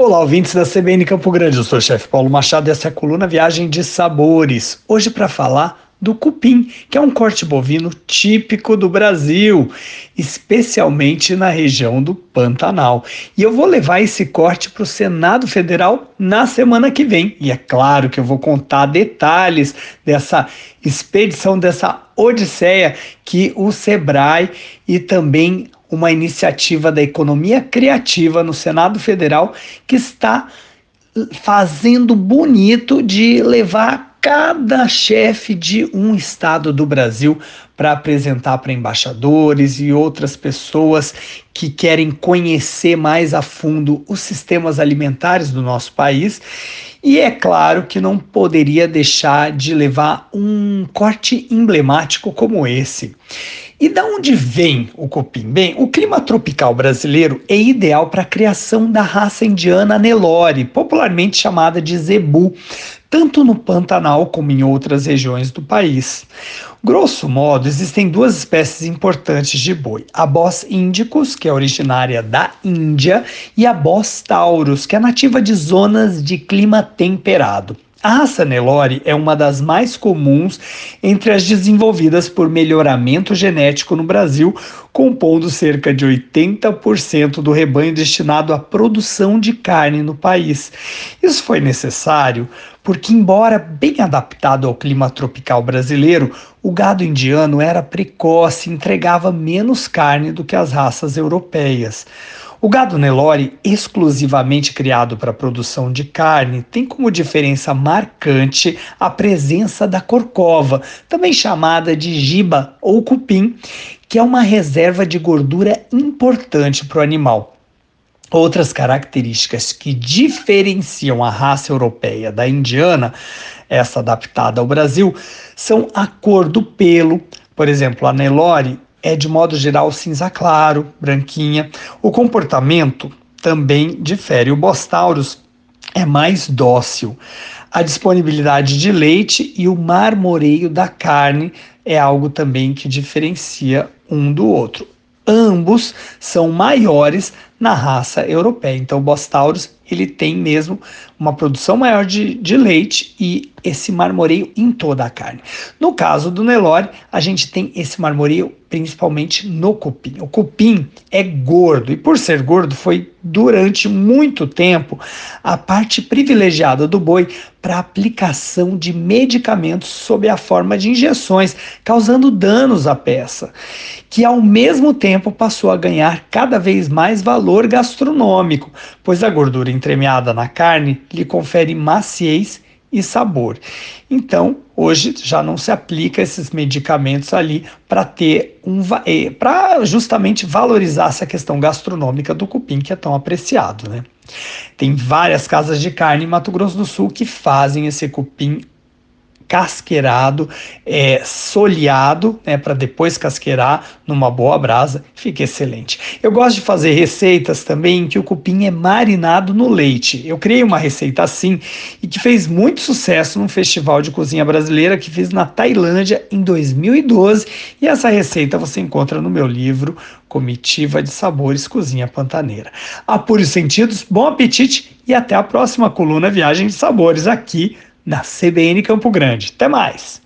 Olá, ouvintes da CBN Campo Grande. Eu sou o chefe Paulo Machado e essa é a coluna Viagem de Sabores. Hoje para falar do cupim, que é um corte bovino típico do Brasil, especialmente na região do Pantanal. E eu vou levar esse corte para o Senado Federal na semana que vem. E é claro que eu vou contar detalhes dessa expedição, dessa odisseia que o Sebrae e também uma iniciativa da economia criativa no Senado Federal que está fazendo bonito de levar cada chefe de um estado do Brasil para apresentar para embaixadores e outras pessoas que querem conhecer mais a fundo os sistemas alimentares do nosso país. E é claro que não poderia deixar de levar um corte emblemático como esse. E da onde vem o cupim? Bem, o clima tropical brasileiro é ideal para a criação da raça indiana Nelore, popularmente chamada de zebu, tanto no Pantanal como em outras regiões do país. Grosso modo, existem duas espécies importantes de boi: a Bos indicus, que é originária da Índia, e a Bos taurus, que é nativa de zonas de clima temperado. A raça Nelore é uma das mais comuns entre as desenvolvidas por melhoramento genético no Brasil, compondo cerca de 80% do rebanho destinado à produção de carne no país. Isso foi necessário porque, embora bem adaptado ao clima tropical brasileiro, o gado indiano era precoce e entregava menos carne do que as raças europeias. O gado Nelore, exclusivamente criado para a produção de carne, tem como diferença marcante a presença da corcova, também chamada de giba ou cupim, que é uma reserva de gordura importante para o animal. Outras características que diferenciam a raça europeia da indiana, essa adaptada ao Brasil, são a cor do pelo. Por exemplo, a Nelore é de modo geral cinza claro, branquinha. O comportamento também difere. O Bostaurus é mais dócil. A disponibilidade de leite e o marmoreio da carne é algo também que diferencia um do outro. Ambos são maiores na raça europeia. Então, o Bostaurus ele tem mesmo uma produção maior de, de leite e esse marmoreio em toda a carne. No caso do Nelore, a gente tem esse marmoreio principalmente no cupim. O cupim é gordo e por ser gordo foi durante muito tempo a parte privilegiada do boi para aplicação de medicamentos sob a forma de injeções, causando danos à peça, que ao mesmo tempo passou a ganhar cada vez mais valor gastronômico, pois a gordura entremeada na carne lhe confere maciez e sabor. Então, hoje já não se aplica esses medicamentos ali para ter um eh, para justamente valorizar essa questão gastronômica do cupim que é tão apreciado, né? Tem várias casas de carne em Mato Grosso do Sul que fazem esse cupim casqueirado, é, soleado, né, para depois casqueirar numa boa brasa, fica excelente. Eu gosto de fazer receitas também em que o cupim é marinado no leite. Eu criei uma receita assim e que fez muito sucesso num festival de cozinha brasileira que fiz na Tailândia em 2012 e essa receita você encontra no meu livro Comitiva de Sabores Cozinha Pantaneira. Apure os sentidos, bom apetite e até a próxima coluna Viagem de Sabores aqui na CBN Campo Grande. Até mais!